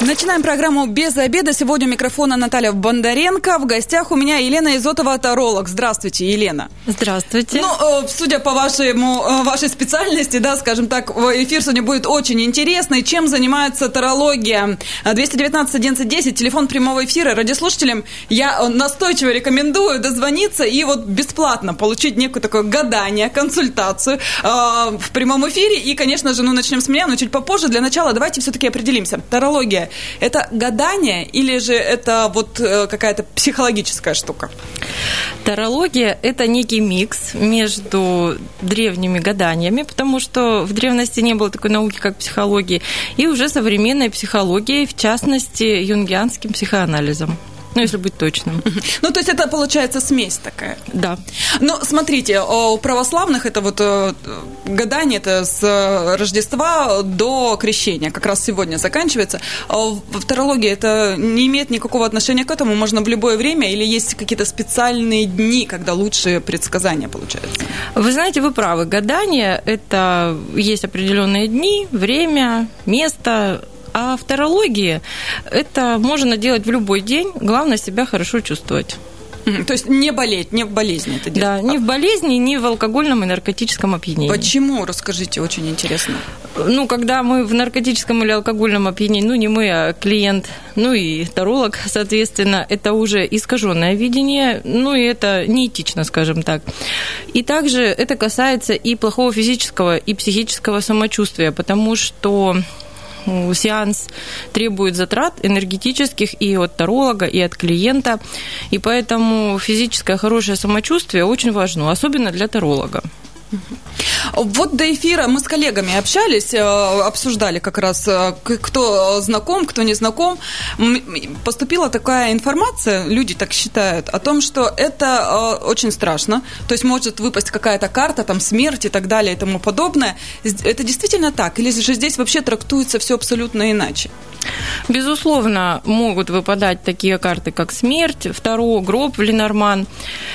Начинаем программу «Без обеда». Сегодня у микрофона Наталья Бондаренко. В гостях у меня Елена Изотова, таролог. Здравствуйте, Елена. Здравствуйте. Ну, э, судя по вашему, э, вашей специальности, да, скажем так, эфир сегодня будет очень интересный. Чем занимается тарология? 219 11 телефон прямого эфира. Радиослушателям я э, настойчиво рекомендую дозвониться и вот бесплатно получить некое такое гадание, консультацию в прямом эфире. И, конечно же, ну, начнем с меня, но чуть попозже. Для начала давайте все-таки определимся. Тарология это гадание или же это вот э, какая-то психологическая штука? Тарология – это некий микс между древними гаданиями, потому что в древности не было такой науки, как психология, и уже современной психологией, в частности, юнгианским психоанализом. Ну, если быть точным. Ну, то есть это получается смесь такая. Да. Ну, смотрите, у православных это вот э, гадание это с Рождества до крещения, как раз сегодня заканчивается. А в тарологии это не имеет никакого отношения к этому, можно в любое время или есть какие-то специальные дни, когда лучшие предсказания получаются? Вы знаете, вы правы. Гадание – это есть определенные дни, время, место, а в тарологии это можно делать в любой день, главное себя хорошо чувствовать. То есть не болеть, не в болезни это делать. Да, не в болезни, не в алкогольном и наркотическом опьянении. Почему? Расскажите, очень интересно. Ну, когда мы в наркотическом или алкогольном опьянении, ну, не мы, а клиент, ну и таролог, соответственно, это уже искаженное видение, ну и это неэтично, скажем так. И также это касается и плохого физического, и психического самочувствия, потому что сеанс требует затрат энергетических и от таролога, и от клиента. И поэтому физическое хорошее самочувствие очень важно, особенно для таролога. Вот до эфира мы с коллегами общались, э, обсуждали как раз, э, кто знаком, кто не знаком. Поступила такая информация, люди так считают, о том, что это э, очень страшно. То есть может выпасть какая-то карта, там смерть и так далее и тому подобное. Это действительно так? Или же здесь вообще трактуется все абсолютно иначе? Безусловно, могут выпадать такие карты, как смерть, второй гроб Ленорман,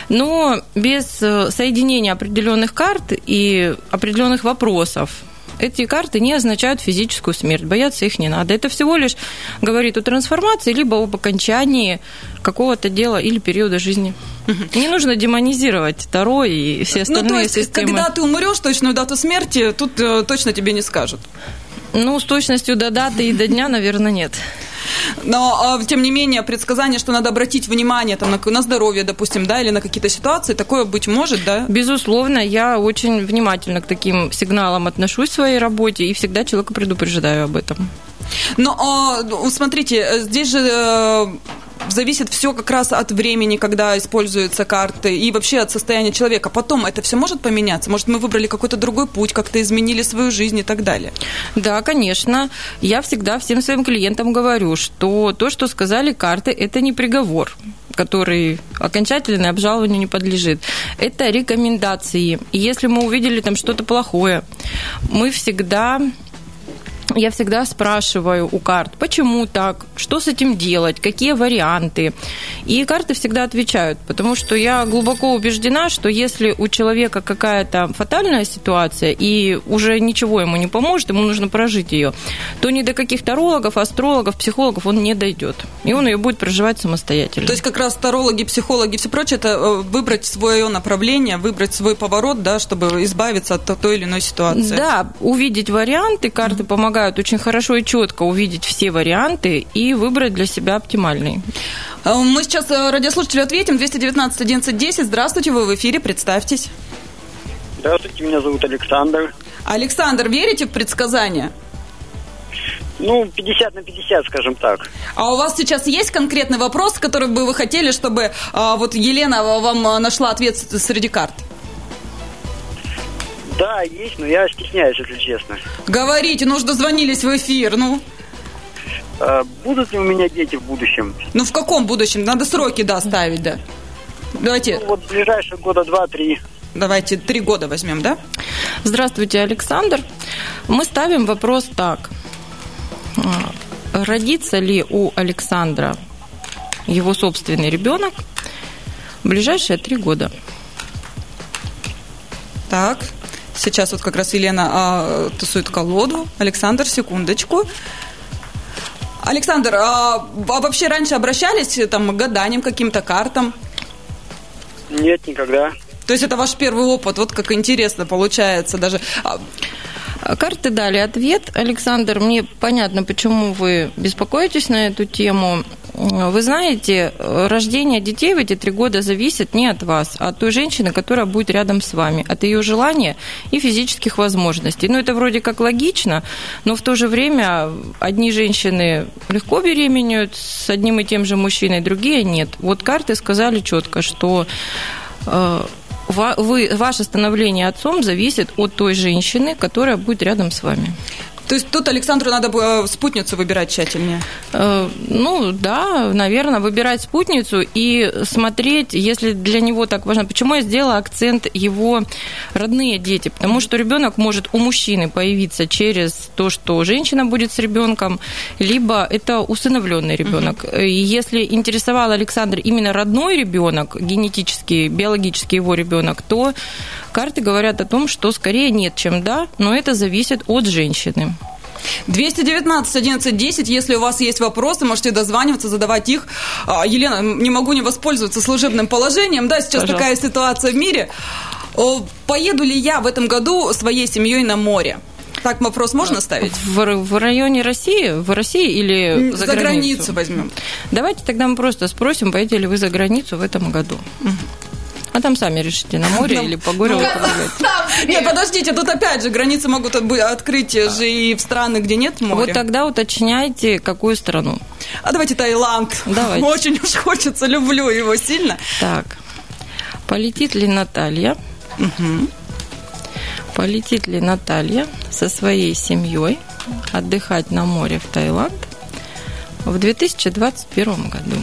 но без соединения определенных карт и определенных вопросов эти карты не означают физическую смерть, бояться их не надо. Это всего лишь говорит о трансформации, либо об окончании какого-то дела или периода жизни. Не нужно демонизировать Таро и все остальные ну, то есть, системы. Когда ты умрешь, точную дату смерти, тут э, точно тебе не скажут. Ну, с точностью до даты и до дня, наверное, нет. Но, а, тем не менее, предсказание, что надо обратить внимание там, на, на здоровье, допустим, да, или на какие-то ситуации, такое быть может, да? Безусловно, я очень внимательно к таким сигналам отношусь в своей работе и всегда человека предупреждаю об этом. Но, а, смотрите, здесь же э, зависит все как раз от времени, когда используются карты, и вообще от состояния человека. Потом это все может поменяться? Может, мы выбрали какой-то другой путь, как-то изменили свою жизнь и так далее? Да, конечно. Я всегда всем своим клиентам говорю, что то, что сказали карты, это не приговор который окончательное обжалованию не подлежит. Это рекомендации. И если мы увидели там что-то плохое, мы всегда я всегда спрашиваю у карт, почему так, что с этим делать, какие варианты. И карты всегда отвечают, потому что я глубоко убеждена, что если у человека какая-то фатальная ситуация и уже ничего ему не поможет, ему нужно прожить ее, то ни до каких тарологов, астрологов, психологов он не дойдет. И он ее будет проживать самостоятельно. То есть как раз тарологи, психологи, все прочее, это э, выбрать свое направление, выбрать свой поворот, да, чтобы избавиться от той или иной ситуации. Да, увидеть варианты, карты помогают помогают очень хорошо и четко увидеть все варианты и выбрать для себя оптимальный. Э, мы сейчас э, радиослушателю ответим. 219 11 10. Здравствуйте, вы в эфире, представьтесь. Здравствуйте, меня зовут Александр. Александр, верите в предсказания? Ну, 50 на 50, скажем так. А у вас сейчас есть конкретный вопрос, который бы вы хотели, чтобы а, вот Елена вам нашла ответ среди карт? Да, есть, но я стесняюсь, если честно. Говорите, ну что дозвонились в эфир, ну. А, будут ли у меня дети в будущем? Ну, в каком будущем? Надо сроки, да, ставить, да. Давайте. Ну, вот ближайшие года два-три. Давайте три года возьмем, да? Здравствуйте, Александр. Мы ставим вопрос так. Родится ли у Александра его собственный ребенок в ближайшие три года. Так, сейчас вот как раз Елена а, тусует колоду. Александр, секундочку. Александр, а, а вообще раньше обращались там, к гаданиям, каким-то картам? Нет, никогда. То есть это ваш первый опыт, вот как интересно получается даже. А, Карты дали ответ. Александр, мне понятно, почему вы беспокоитесь на эту тему. Вы знаете, рождение детей в эти три года зависит не от вас, а от той женщины, которая будет рядом с вами, от ее желания и физических возможностей. Ну, это вроде как логично, но в то же время одни женщины легко беременеют с одним и тем же мужчиной, другие нет. Вот карты сказали четко, что э, вы, ваше становление отцом зависит от той женщины, которая будет рядом с вами. То есть тут Александру надо бы спутницу выбирать тщательнее? Э, ну, да, наверное, выбирать спутницу и смотреть, если для него так важно. Почему я сделала акцент его родные дети? Потому что ребенок может у мужчины появиться через то, что женщина будет с ребенком, либо это усыновленный ребенок. И если интересовал Александр именно родной ребенок, генетический, биологический его ребенок, то карты говорят о том, что скорее нет, чем да, но это зависит от женщины. 219 11 10, если у вас есть вопросы, можете дозваниваться, задавать их. А, Елена, не могу не воспользоваться служебным положением, да, сейчас Пожалуйста. такая ситуация в мире. Поеду ли я в этом году своей семьей на море? Так вопрос можно ставить? В, в районе России? В России или за, за границу? границу возьмем. Давайте тогда мы просто спросим, поедете ли вы за границу в этом году. Угу. А там сами решите, на море ну, или по гору ну, Нет, подождите, тут опять же границы могут открыть же и в страны, где нет моря. Вот тогда уточняйте, какую страну. А давайте Таиланд. Давайте. Очень уж хочется, люблю его сильно. Так, полетит ли Наталья? Угу. Полетит ли Наталья со своей семьей отдыхать на море в Таиланд в 2021 году?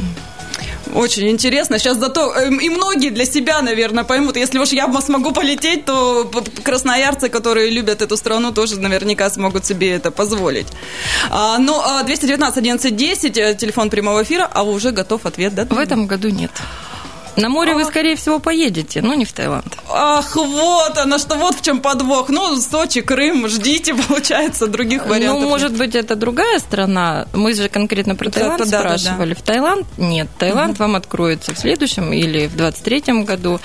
Очень интересно. Сейчас зато эм, и многие для себя, наверное, поймут. Если уж я смогу полететь, то красноярцы, которые любят эту страну, тоже наверняка смогут себе это позволить. А, ну, 219 11 10, телефон прямого эфира, а уже готов ответ, да? В этом году нет. На море вы, скорее всего, поедете, но не в Таиланд. Ах, вот оно, что вот в чем подвох. Ну, Сочи, Крым, ждите, получается, других ну, вариантов. Ну, может быть, это другая страна. Мы же конкретно про Таиланд да, спрашивали. Да, да. В Таиланд нет. Таиланд угу. вам откроется в следующем или в 23-м году.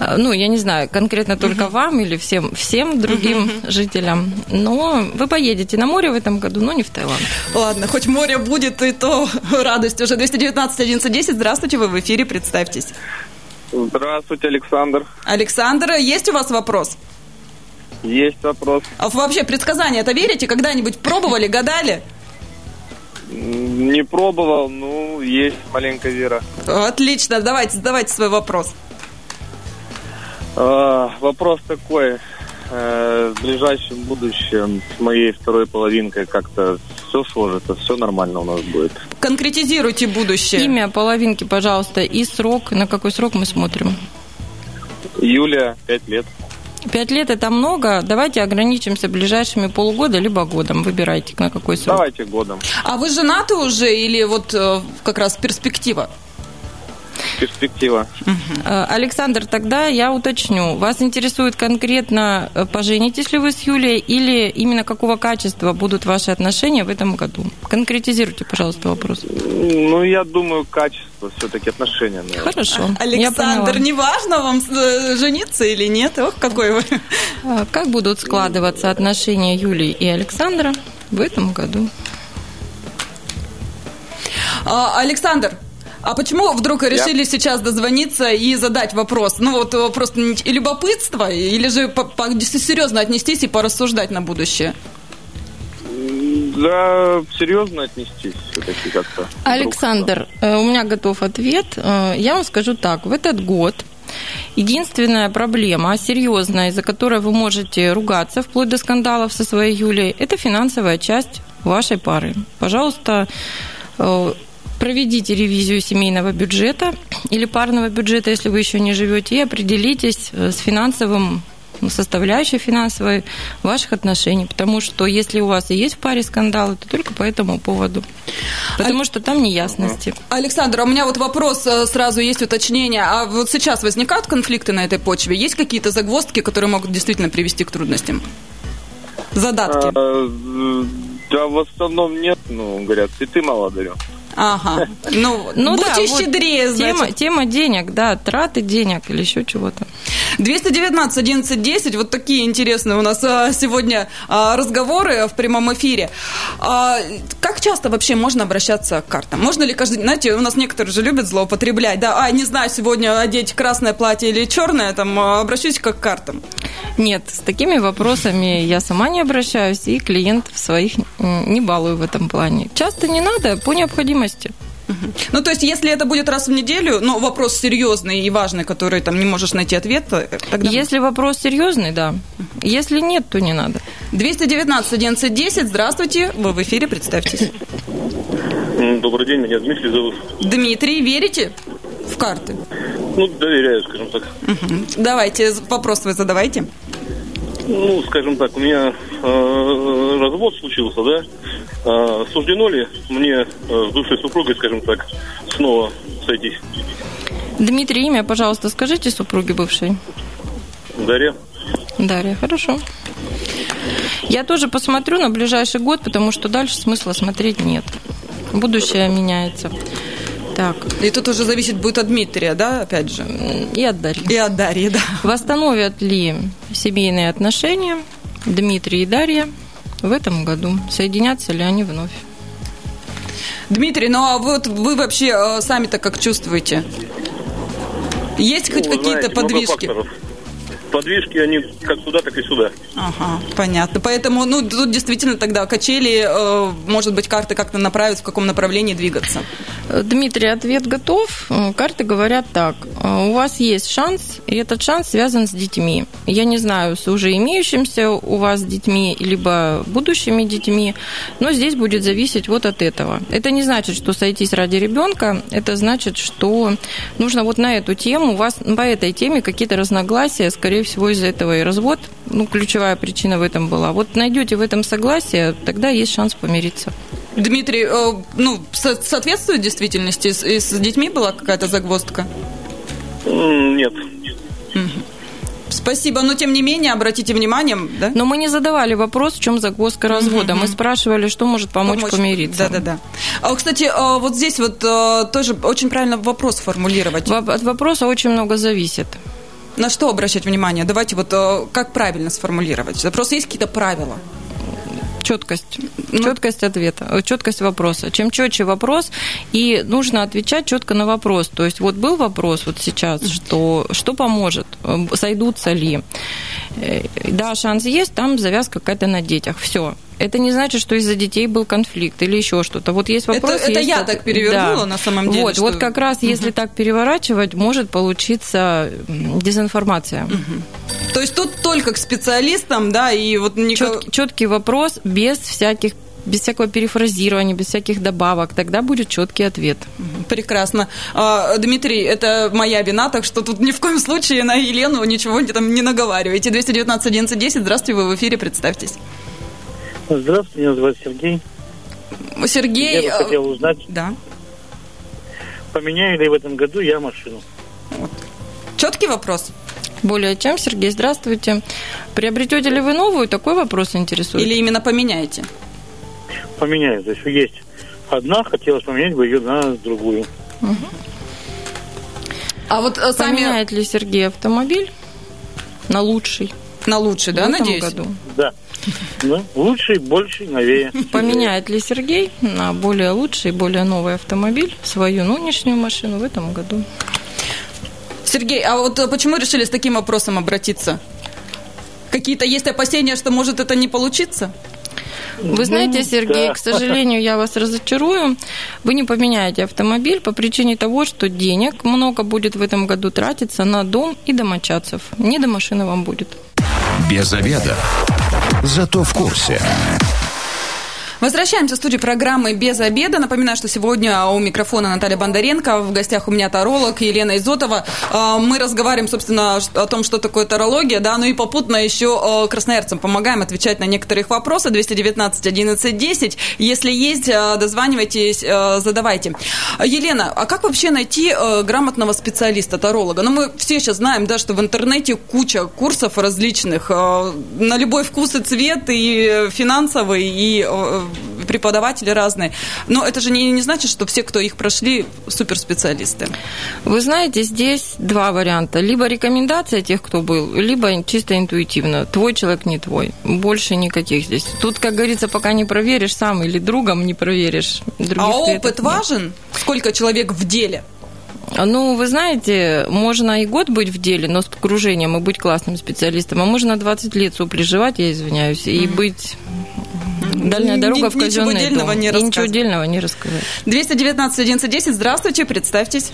А, ну, я не знаю, конкретно только угу. вам или всем, всем другим угу. жителям. Но вы поедете на море в этом году, но не в Таиланд. Ладно, хоть море будет, и то радость уже. 219 11 10. Здравствуйте, вы в эфире, представьтесь. Здравствуйте, Александр. Александр, есть у вас вопрос? Есть вопрос. А вообще предсказания это верите? Когда-нибудь пробовали, гадали? Не пробовал, ну, есть маленькая вера. Отлично, давайте, задавайте свой вопрос. А, вопрос такой. Э, в ближайшем будущем с моей второй половинкой как-то все сложится, все нормально у нас будет. Конкретизируйте будущее. Имя половинки, пожалуйста, и срок. На какой срок мы смотрим? Юлия, пять лет. Пять лет это много. Давайте ограничимся ближайшими полугода либо годом. Выбирайте, на какой срок. Давайте годом. А вы женаты уже или вот э, как раз перспектива? Перспектива. Э, Александр, тогда я уточню. Вас интересует конкретно, э, поженитесь ли вы с Юлией или именно какого качества будут ваши отношения в этом году? Конкретизируйте, пожалуйста, вопрос. Ну, я думаю, качество все-таки отношения. Наверное. Хорошо. Александр, не важно вам э, жениться или нет? Ох, какой вы. Как будут складываться отношения Юлии и Александра в этом году? А, Александр, а почему вдруг решили Я... сейчас дозвониться и задать вопрос? Ну, вот э, просто любопытство, или же по, по, серьезно отнестись и порассуждать на будущее? Да, серьезно отнестись все-таки как-то. Александр, э, у меня готов ответ. Э, я вам скажу так. В этот год Единственная проблема, серьезная, из-за которой вы можете ругаться вплоть до скандалов со своей Юлей, это финансовая часть вашей пары. Пожалуйста, проведите ревизию семейного бюджета или парного бюджета, если вы еще не живете, и определитесь э, с финансовым составляющей финансовой ваших отношений. Потому что если у вас и есть в паре скандалы, то только по этому поводу. Потому а... что там неясности. Александр, а у меня вот вопрос э, сразу есть уточнение. А вот сейчас возникают конфликты на этой почве? Есть какие-то загвоздки, которые могут действительно привести к трудностям? Задатки? А, да, в основном нет. Ну, говорят, цветы мало дарю. Ага. Ну, ну будьте да, щедрее, вот тема, тема денег, да, траты денег или еще чего-то. 219 11 10, вот такие интересные у нас а, сегодня а, разговоры в прямом эфире. А, как часто вообще можно обращаться к картам? Можно ли каждый знаете, у нас некоторые же любят злоупотреблять, да, а, не знаю, сегодня одеть красное платье или черное, там, обращусь как к картам. Нет, с такими вопросами я сама не обращаюсь, и клиентов своих не балую в этом плане. Часто не надо, по необходимости. Ну, то есть, если это будет раз в неделю, ну, вопрос серьезный и важный, который там не можешь найти ответ, тогда... Если вопрос серьезный, да. Если нет, то не надо. 219 11 10, здравствуйте, вы в эфире, представьтесь. Добрый день, меня Дмитрий зовут. Дмитрий, верите в карты? Ну, доверяю, скажем так. Давайте, вопрос вы задавайте. Ну, скажем так, у меня э, развод случился, да? Э, суждено ли мне э, с бывшей супругой, скажем так, снова сойтись? Дмитрий, имя, пожалуйста, скажите супруге бывшей. Дарья. Дарья, хорошо. Я тоже посмотрю на ближайший год, потому что дальше смысла смотреть нет. Будущее меняется. Так. И тут уже зависит будет от Дмитрия, да, опять же? И от Дарьи. И от Дарьи, да. Восстановят ли семейные отношения Дмитрий и Дарья в этом году? Соединятся ли они вновь? Дмитрий, ну а вот вы вообще э, сами-то как чувствуете? Есть ну, хоть какие-то подвижки? подвижки, они как туда, так и сюда. Ага, понятно. Поэтому, ну, тут действительно тогда качели, э, может быть, карты как-то направят, в каком направлении двигаться. Дмитрий, ответ готов. Карты говорят так. У вас есть шанс, и этот шанс связан с детьми. Я не знаю, с уже имеющимся у вас детьми, либо будущими детьми, но здесь будет зависеть вот от этого. Это не значит, что сойтись ради ребенка, это значит, что нужно вот на эту тему, у вас по этой теме какие-то разногласия, скорее всего, из-за этого и развод. Ну, ключевая причина в этом была. Вот найдете в этом согласие, тогда есть шанс помириться. Дмитрий, э, ну, соответствует действительности? И с детьми была какая-то загвоздка? Нет. Спасибо, но тем не менее, обратите внимание, да? Но мы не задавали вопрос, в чем загвоздка развода. Mm-hmm. Мы спрашивали, что может помочь, помочь помириться. Да-да-да. А, кстати, а, вот здесь вот а, тоже очень правильно вопрос формулировать. От вопроса очень много зависит. На что обращать внимание? Давайте вот как правильно сформулировать. Просто есть какие-то правила? Четкость. Ну, четкость ответа, э, четкость вопроса. Чем четче вопрос, и нужно отвечать четко на вопрос. То есть вот был вопрос вот сейчас, что, что поможет, э, сойдутся ли. Э, да, шанс есть, там завязка какая-то на детях. Все это не значит, что из-за детей был конфликт или еще что-то. Вот есть вопрос. Это, это есть... я так перевернула да. на самом деле. Вот, что... вот как раз, угу. если так переворачивать, может получиться дезинформация. Угу. То есть тут только к специалистам, да, и вот никак... Чет, четкий вопрос без всяких без всякого перефразирования, без всяких добавок, тогда будет четкий ответ. Прекрасно. А, Дмитрий, это моя вина, так что тут ни в коем случае на Елену ничего там не наговаривайте. 219 11 10, здравствуйте, вы в эфире, представьтесь. Здравствуйте, меня зовут Сергей. Сергей... Я бы э, хотел узнать, да. поменяю ли в этом году я машину. Вот. Четкий вопрос? Более чем, Сергей, здравствуйте. Приобретете ли вы новую? Такой вопрос интересует. Или именно поменяете? Поменяю. То есть есть одна, хотелось поменять бы ее на другую. Угу. А вот э, сами... Поменяет ли Сергей автомобиль на лучший? На лучший, да, надеюсь? году? Да. Да, лучший, больше, новее. Поменяет ли Сергей на более лучший, более новый автомобиль свою нынешнюю машину в этом году? Сергей, а вот э, почему решили с таким вопросом обратиться? Какие-то есть опасения, что может это не получиться? Вы знаете, ну, Сергей, да. к сожалению, я вас разочарую. Вы не поменяете автомобиль по причине того, что денег много будет в этом году тратиться на дом и домочадцев. Не до машины вам будет. Без обеда. Зато в курсе. Возвращаемся в студию программы «Без обеда». Напоминаю, что сегодня у микрофона Наталья Бондаренко, в гостях у меня таролог Елена Изотова. А, мы разговариваем, собственно, о том, что такое тарология, да, ну и попутно еще красноярцам помогаем отвечать на некоторые вопросы. 219 11 10. Если есть, дозванивайтесь, задавайте. Елена, а как вообще найти грамотного специалиста, таролога? Ну, мы все сейчас знаем, да, что в интернете куча курсов различных на любой вкус и цвет, и финансовый, и преподаватели разные. Но это же не, не значит, что все, кто их прошли, суперспециалисты. Вы знаете, здесь два варианта. Либо рекомендация тех, кто был, либо чисто интуитивно. Твой человек не твой. Больше никаких здесь. Тут, как говорится, пока не проверишь сам или другом не проверишь. А опыт важен? Сколько человек в деле? Ну, вы знаете, можно и год быть в деле, но с погружением и быть классным специалистом, а можно 20 лет суплеживать, я извиняюсь, и быть Дальняя дорога в казенный ничего дом. Не и ничего дельного не рассказать. 219 1110, здравствуйте, представьтесь.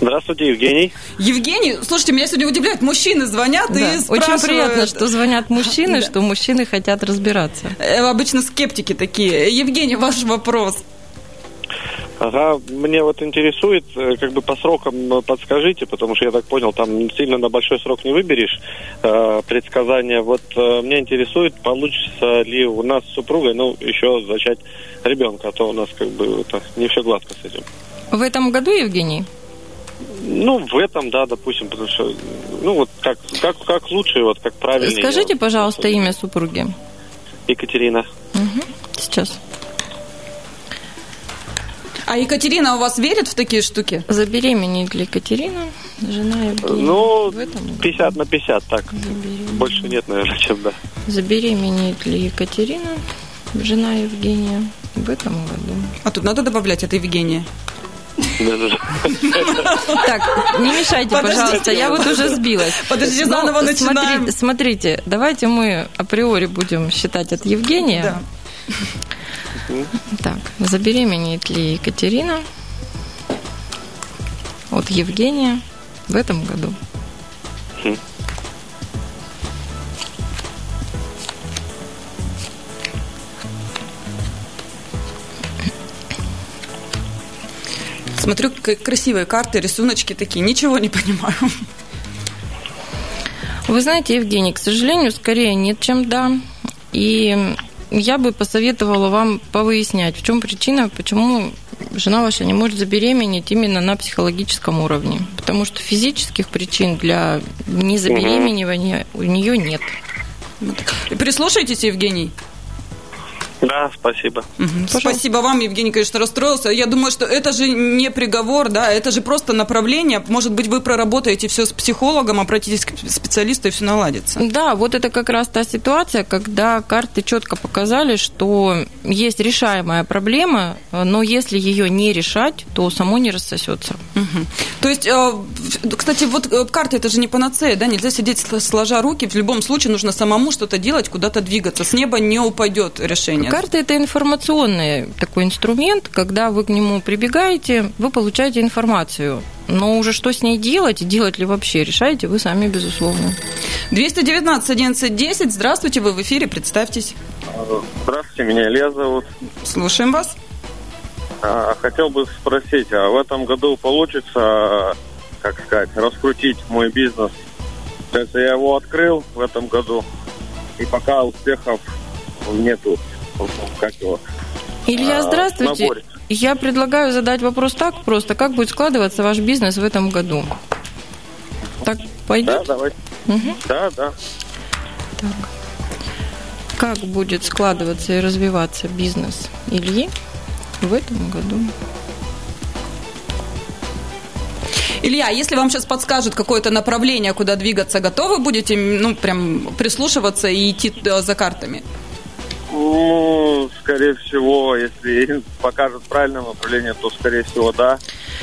Здравствуйте, Евгений. Евгений, слушайте, меня сегодня удивляет, мужчины звонят да. и спрашивают... Очень приятно, что звонят мужчины, что мужчины хотят разбираться. Э, обычно скептики такие. Евгений, ваш вопрос. Ага, мне вот интересует, э, как бы по срокам подскажите, потому что я так понял, там сильно на большой срок не выберешь э, предсказания. Вот э, меня интересует, получится ли у нас с супругой, ну, еще зачать ребенка, а то у нас как бы это, не все гладко с этим. В этом году, Евгений? Ну, в этом, да, допустим, потому что, ну, вот как, как, как лучше, вот как правильно. Скажите, пожалуйста, имя супруги. Екатерина. Угу. Сейчас. А Екатерина у вас верит в такие штуки? Забеременеет ли Екатерина, жена Евгения? Ну, 50 на 50, так. Больше нет, наверное, чем да. Забеременеет ли Екатерина, жена Евгения, в этом году? А тут надо добавлять это Евгения? Так, не мешайте, пожалуйста, я вот уже сбилась. Подожди, заново начинаем. Смотрите, давайте мы априори будем считать от Евгения. Так, забеременеет ли Екатерина от Евгения в этом году? Смотрю, как красивые карты, рисуночки такие, ничего не понимаю. Вы знаете, Евгений, к сожалению, скорее нет, чем да. И я бы посоветовала вам повыяснять, в чем причина, почему жена ваша не может забеременеть именно на психологическом уровне. Потому что физических причин для незабеременевания у нее нет. Прислушайтесь, Евгений. Да, спасибо. Угу. Спасибо вам, Евгений, конечно, расстроился. Я думаю, что это же не приговор, да, это же просто направление. Может быть, вы проработаете все с психологом, обратитесь к специалисту и все наладится. Да, вот это как раз та ситуация, когда карты четко показали, что есть решаемая проблема, но если ее не решать, то само не рассосется. Угу. То есть, э, кстати, вот э, карты это же не панацея, да, нельзя сидеть сложа руки. В любом случае нужно самому что-то делать, куда-то двигаться. С неба не упадет решение. Карта – это информационный такой инструмент. Когда вы к нему прибегаете, вы получаете информацию. Но уже что с ней делать, делать ли вообще, решаете вы сами, безусловно. 219 11 10. Здравствуйте, вы в эфире, представьтесь. Здравствуйте, меня Илья зовут. Слушаем вас. А, хотел бы спросить, а в этом году получится, как сказать, раскрутить мой бизнес? То есть я его открыл в этом году, и пока успехов нету как его... Илья, а, здравствуйте. Наборе. Я предлагаю задать вопрос так просто. Как будет складываться ваш бизнес в этом году? Так пойдет? Да, давай. Угу. Да, да. Так. Как будет складываться и развиваться бизнес Ильи в этом году? Илья, если вам сейчас подскажут какое-то направление, куда двигаться, готовы будете, ну, прям прислушиваться и идти за картами? Ну, скорее всего, если покажут правильное направление, то, скорее всего, да.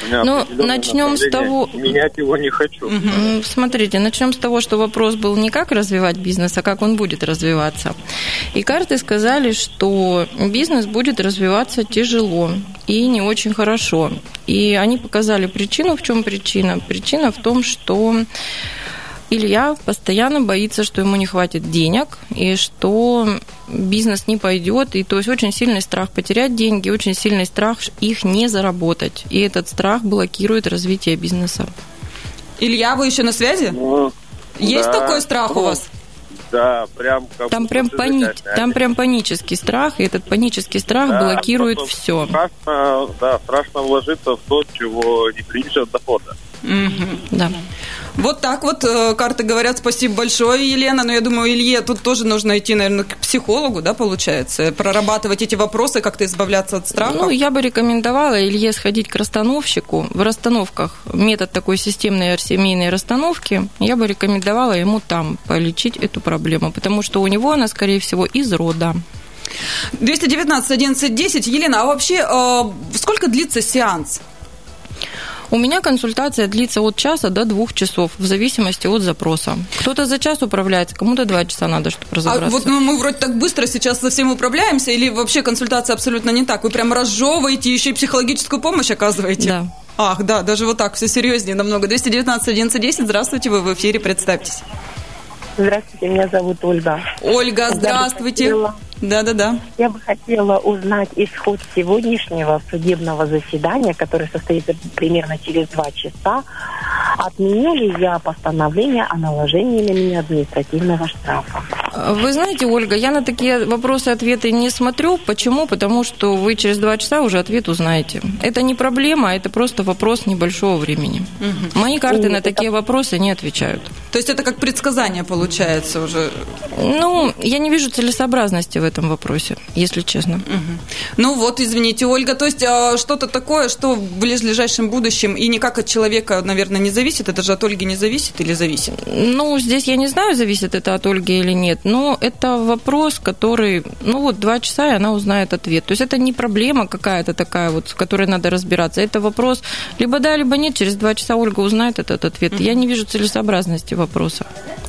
Ну, начнем с того... Менять его не хочу. Угу. Смотрите, начнем с того, что вопрос был не как развивать бизнес, а как он будет развиваться. И карты сказали, что бизнес будет развиваться тяжело и не очень хорошо. И они показали причину. В чем причина? Причина в том, что Илья постоянно боится, что ему не хватит денег и что бизнес не пойдет. И то есть очень сильный страх потерять деньги, очень сильный страх их не заработать. И этот страх блокирует развитие бизнеса. Илья, вы еще на связи? Ну, Есть да. такой страх у вас? Да, прям как Там прям, пани... там прям панический страх, и этот панический страх Да, блокирует все. Страшно, да, страшно вложиться в то, чего не принесет дохода. Да. Вот так вот э, карты говорят. Спасибо большое, Елена. Но я думаю, Илье тут тоже нужно идти, наверное, к психологу, да, получается? Прорабатывать эти вопросы, как-то избавляться от страха. Ну, я бы рекомендовала Илье сходить к расстановщику. В расстановках метод такой системной семейной расстановки. Я бы рекомендовала ему там полечить эту проблему, потому что у него она, скорее всего, из рода. 219 11 10. Елена, а вообще э, сколько длится сеанс? У меня консультация длится от часа до двух часов, в зависимости от запроса. Кто-то за час управляется, кому-то два часа надо, чтобы А разобраться. вот ну, мы вроде так быстро сейчас со всем управляемся, или вообще консультация абсолютно не так? Вы прям разжевываете, еще и психологическую помощь оказываете? Да. Ах, да, даже вот так, все серьезнее намного. 219 11 10. Здравствуйте, вы в эфире, представьтесь. Здравствуйте, меня зовут Ольга. Ольга, Я бы здравствуйте. хотела- Да-да-да. Я бы хотела узнать исход сегодняшнего судебного заседания, которое состоится примерно через два часа. Отменю ли я постановление о наложении на меня административного штрафа? Вы знаете, Ольга, я на такие вопросы ответы не смотрю. Почему? Потому что вы через два часа уже ответ узнаете. Это не проблема, это просто вопрос небольшого времени. Мои карты на такие вопросы не отвечают. То есть это как предсказание получается уже. Ну, я не вижу целесообразности в этом вопросе, если честно. Ну вот, извините, Ольга, то есть а, что-то такое, что в ближайшем будущем и никак от человека, наверное, не зависит, это же от Ольги не зависит или зависит? Ну, здесь я не знаю, зависит это от Ольги или нет, но это вопрос, который, ну вот, два часа, и она узнает ответ. То есть это не проблема какая-то такая вот, с которой надо разбираться. Это вопрос либо да, либо нет. Через два часа Ольга узнает этот ответ. Я не вижу целесообразности вопроса.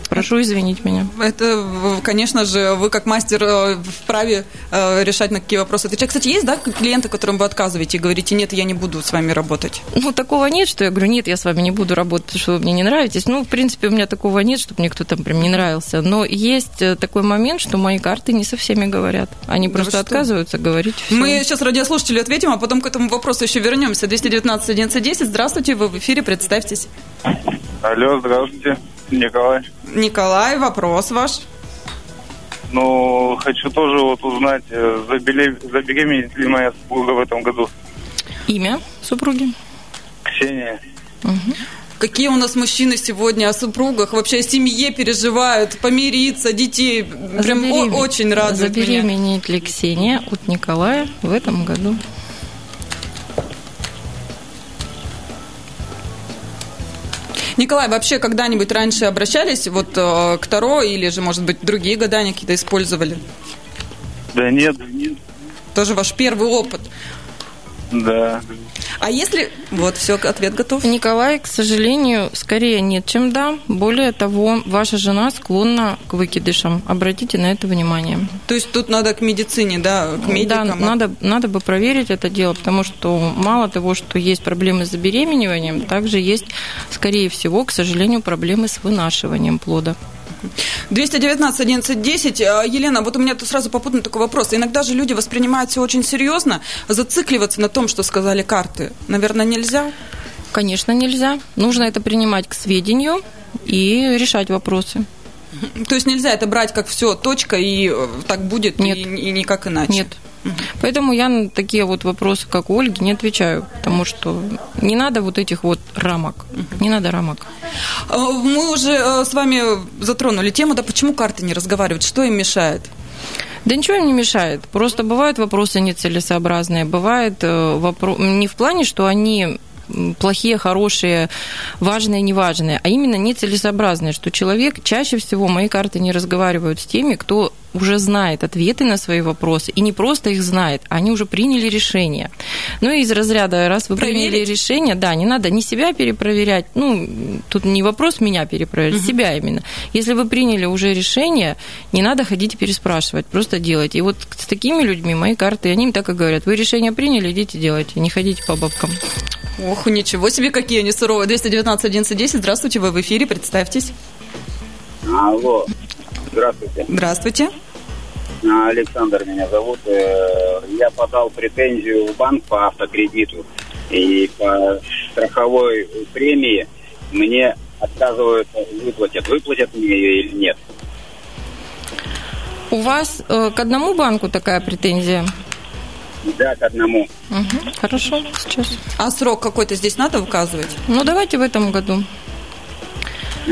Прошу извинить меня. Это, конечно же, вы как мастер э, вправе э, решать, на какие вопросы отвечать. Кстати, есть, да, клиенты, которым вы отказываете и говорите, нет, я не буду с вами работать? Ну, такого нет, что я говорю, нет, я с вами не буду работать, потому что вы мне не нравитесь. Ну, в принципе, у меня такого нет, чтобы мне кто-то прям не нравился. Но есть э, такой момент, что мои карты не со всеми говорят. Они Да просто отказываются говорить всё. Мы сейчас радиослушателю ответим, а потом к этому вопросу еще вернемся. 219 11 10. Здравствуйте, вы в эфире, представьтесь. Алло, здравствуйте, Николай. Николай, вопрос ваш. Ну, хочу тоже вот узнать, э, забеле- забеременеет ли моя супруга в этом году. Имя супруги? Ксения. Какие у нас мужчины сегодня о супругах, вообще о семье переживают, помириться, детей. Прям о- Заберемен- очень радует меня. Забеременеет ли Ксения от Николая в этом году? Николай, вообще когда-нибудь раньше обращались вот э, к Таро или же, может быть, другие гадания какие-то использовали? Да нет, Тоже ваш первый опыт. Да. А если... Вот, все, ответ готов. Николай, к сожалению, скорее нет, чем да. Более того, ваша жена склонна к выкидышам. Обратите на это внимание. То есть тут надо к медицине, да, к Да, медикам. надо, надо бы проверить это дело, потому что мало того, что есть проблемы с заберемениванием, также есть, скорее всего, к сожалению, проблемы с вынашиванием плода. 219 11 10. А, Елена, вот у меня тут сразу попутный такой вопрос. Иногда же люди воспринимают все очень серьезно. Зацикливаться на том, что сказали карты, наверное, нельзя. Конечно, нельзя. Нужно это принимать к сведению и решать вопросы. То есть нельзя это брать как все, точка, и э, так будет, Нет. И, и никак иначе. Нет. Поэтому я на такие вот вопросы, как у Ольги, не отвечаю, потому что не надо вот этих вот рамок. Не надо рамок. А, Мы уже э, с вами затронули тему, да почему карты не разговаривают, что им мешает? Да ничего им не мешает. Просто бывают вопросы нецелесообразные. Бывает э, вопро- не в плане, что они плохие, хорошие, важные, неважные, а именно нецелесообразные, что человек, чаще всего мои карты не разговаривают с теми, кто уже знает ответы на свои вопросы, и не просто их знает, они уже приняли решение. Ну и из разряда, раз вы приняли Проверить? решение, да, не надо не себя перепроверять, ну, тут не вопрос меня перепроверять, себя именно. Если вы приняли уже решение, не надо ходить и переспрашивать, просто делайте. И вот с такими людьми мои карты, они им так и говорят, вы решение приняли, идите делайте, не ходите по бабкам. Ох, ничего себе, какие они суровые. 219 11 Здравствуйте, вы в эфире, представьтесь. Алло, здравствуйте. Здравствуйте. А, Александр меня зовут. Э, Я подал претензию в банк по автокредиту. И по страховой премии мне отказывают выплатят. Выплатят мне ее или нет? У вас э, к одному банку такая претензия? Да, к одному. Угу, хорошо, сейчас. А срок какой-то здесь надо указывать? Ну, давайте в этом году.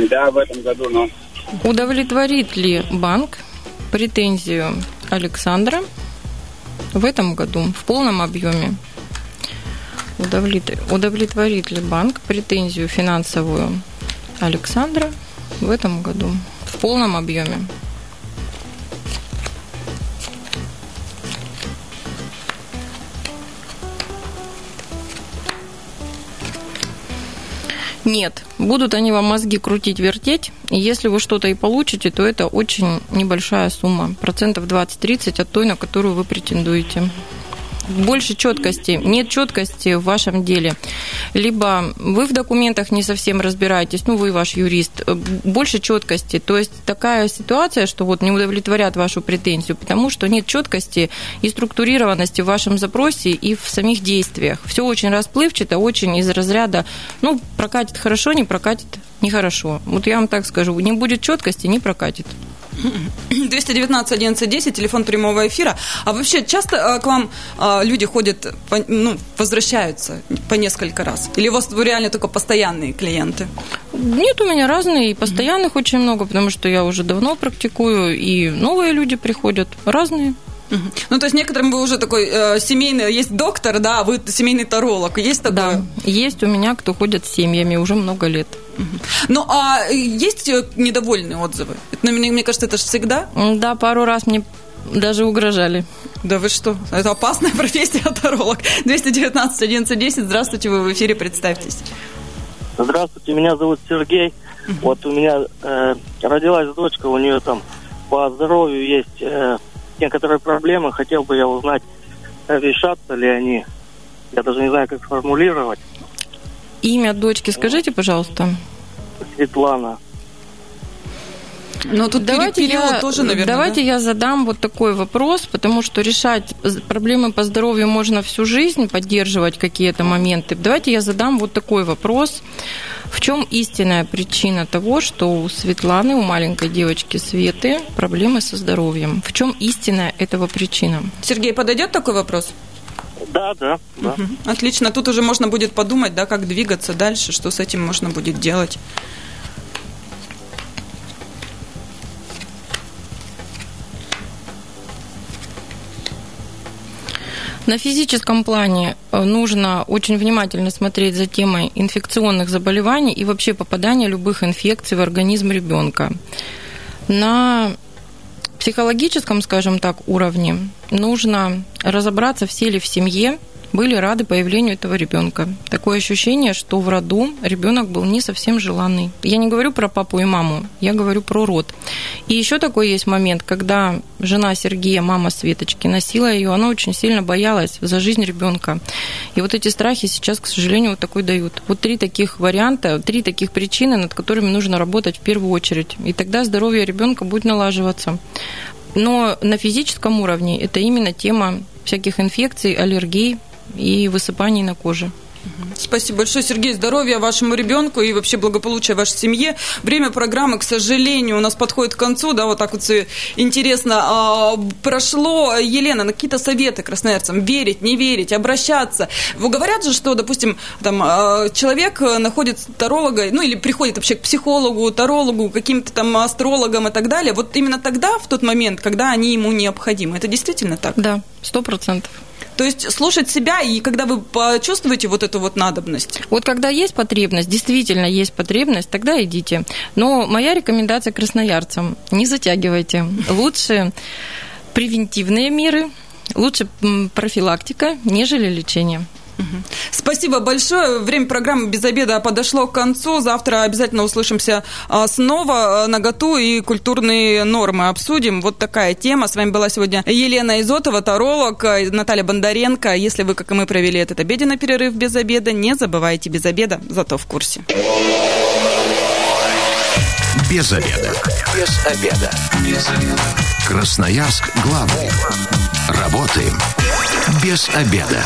Да, в этом году, но Удовлетворит ли банк претензию Александра в этом году в полном объеме? Удовлет- Удовлетворит ли банк претензию финансовую Александра в этом году в полном объеме? Нет, будут они вам мозги крутить, вертеть, и если вы что-то и получите, то это очень небольшая сумма, процентов 20-30 от той, на которую вы претендуете. Больше четкости, нет четкости в вашем деле. Либо вы в документах не совсем разбираетесь, ну вы ваш юрист, э, больше четкости. То есть такая ситуация, что вот не удовлетворят вашу претензию, потому что нет четкости и структурированности в вашем запросе и в самих действиях. Все очень расплывчато, очень из разряда, ну, прокатит хорошо, не прокатит нехорошо. Вот я вам так скажу, не будет четкости, не прокатит. 219 11 10, телефон прямого эфира. А вообще часто э, к вам э, люди ходят, ну, возвращаются по несколько раз? Или у вас реально только постоянные клиенты? Нет, у меня разные, и постоянных очень много, потому что я уже давно практикую, и новые люди приходят, разные. Ну, то есть некоторым вы уже такой э, семейный, есть доктор, да, а вы семейный таролог, есть такое? Да, есть у меня, кто ходят с семьями уже много лет. Ну, а есть э, недовольные отзывы? Это, ну, мне, мне кажется, это же всегда. Да, пару раз мне даже угрожали. Да вы что? Это опасная профессия таролог. 219 11 10. Здравствуйте, вы в эфире, представьтесь. Здравствуйте, меня зовут Сергей. Вот у меня э, родилась дочка, у нее там по здоровью есть э, некоторые проблемы. Хотел бы я узнать, э, решатся ли они. Я даже не знаю, как сформулировать. Имя дочки скажите, пожалуйста. Светлана. Но тут Давайте я, тоже, наверное, давайте да? я задам вот такой вопрос, потому что решать проблемы по здоровью можно всю жизнь, поддерживать какие-то моменты. Давайте я задам вот такой вопрос. В чем истинная причина того, что у Светланы, у маленькой девочки Светы, проблемы со здоровьем? В чем истинная этого причина? Сергей, подойдет такой вопрос? Да, да, да. Мгм. Отлично. Тут уже можно будет подумать, да, как двигаться дальше, что с этим можно будет делать. На физическом плане э, нужно очень внимательно смотреть за темой инфекционных заболеваний и вообще попадания любых инфекций в организм ребенка. На психологическом, скажем так, уровне нужно разобраться, все ли в семье были рады появлению этого ребенка. Такое ощущение, что в роду ребенок был не совсем желанный. Я не говорю про папу и маму, я говорю про род. И еще такой есть момент, когда жена Сергея, мама Светочки, носила ее, она очень сильно боялась за жизнь ребенка. И вот эти страхи сейчас, к сожалению, вот такой дают. Вот три таких варианта, три таких причины, над которыми нужно работать в первую очередь. И тогда здоровье ребенка будет налаживаться. Но на физическом уровне это именно тема всяких инфекций, аллергий и высыпаний на коже. Спасибо большое, Сергей. Здоровья вашему ребенку и вообще благополучия вашей семье. Время программы, к сожалению, у нас подходит к концу. Да, вот так вот все интересно а, прошло. Елена, на какие-то советы красноярцам? Верить, не верить, обращаться. Вы говорят же, что, допустим, там а, человек находит таролога, ну или приходит вообще к психологу, тарологу, каким-то там астрологам и так далее. Вот именно тогда, в тот момент, когда они ему необходимы. Это действительно так? Да, сто процентов. То есть слушать себя, и когда вы почувствуете вот эту вот надобность, Вот когда есть потребность, действительно есть потребность, тогда идите. Но моя рекомендация красноярцам – не затягивайте. Лучше превентивные меры, лучше профилактика, нежели лечение. Спасибо большое. Время программы «Без обеда» подошло к концу. Завтра обязательно услышимся а, снова. Наготу и культурные нормы обсудим. Вот такая тема. С вами была сегодня Елена Изотова, таролог, Наталья Бондаренко. Если вы, как и мы, провели этот обеденный перерыв без обеда, не забывайте без обеда, зато в курсе. Без обеда. Без обеда. Без обеда. Красноярск главный. Работаем без обеда.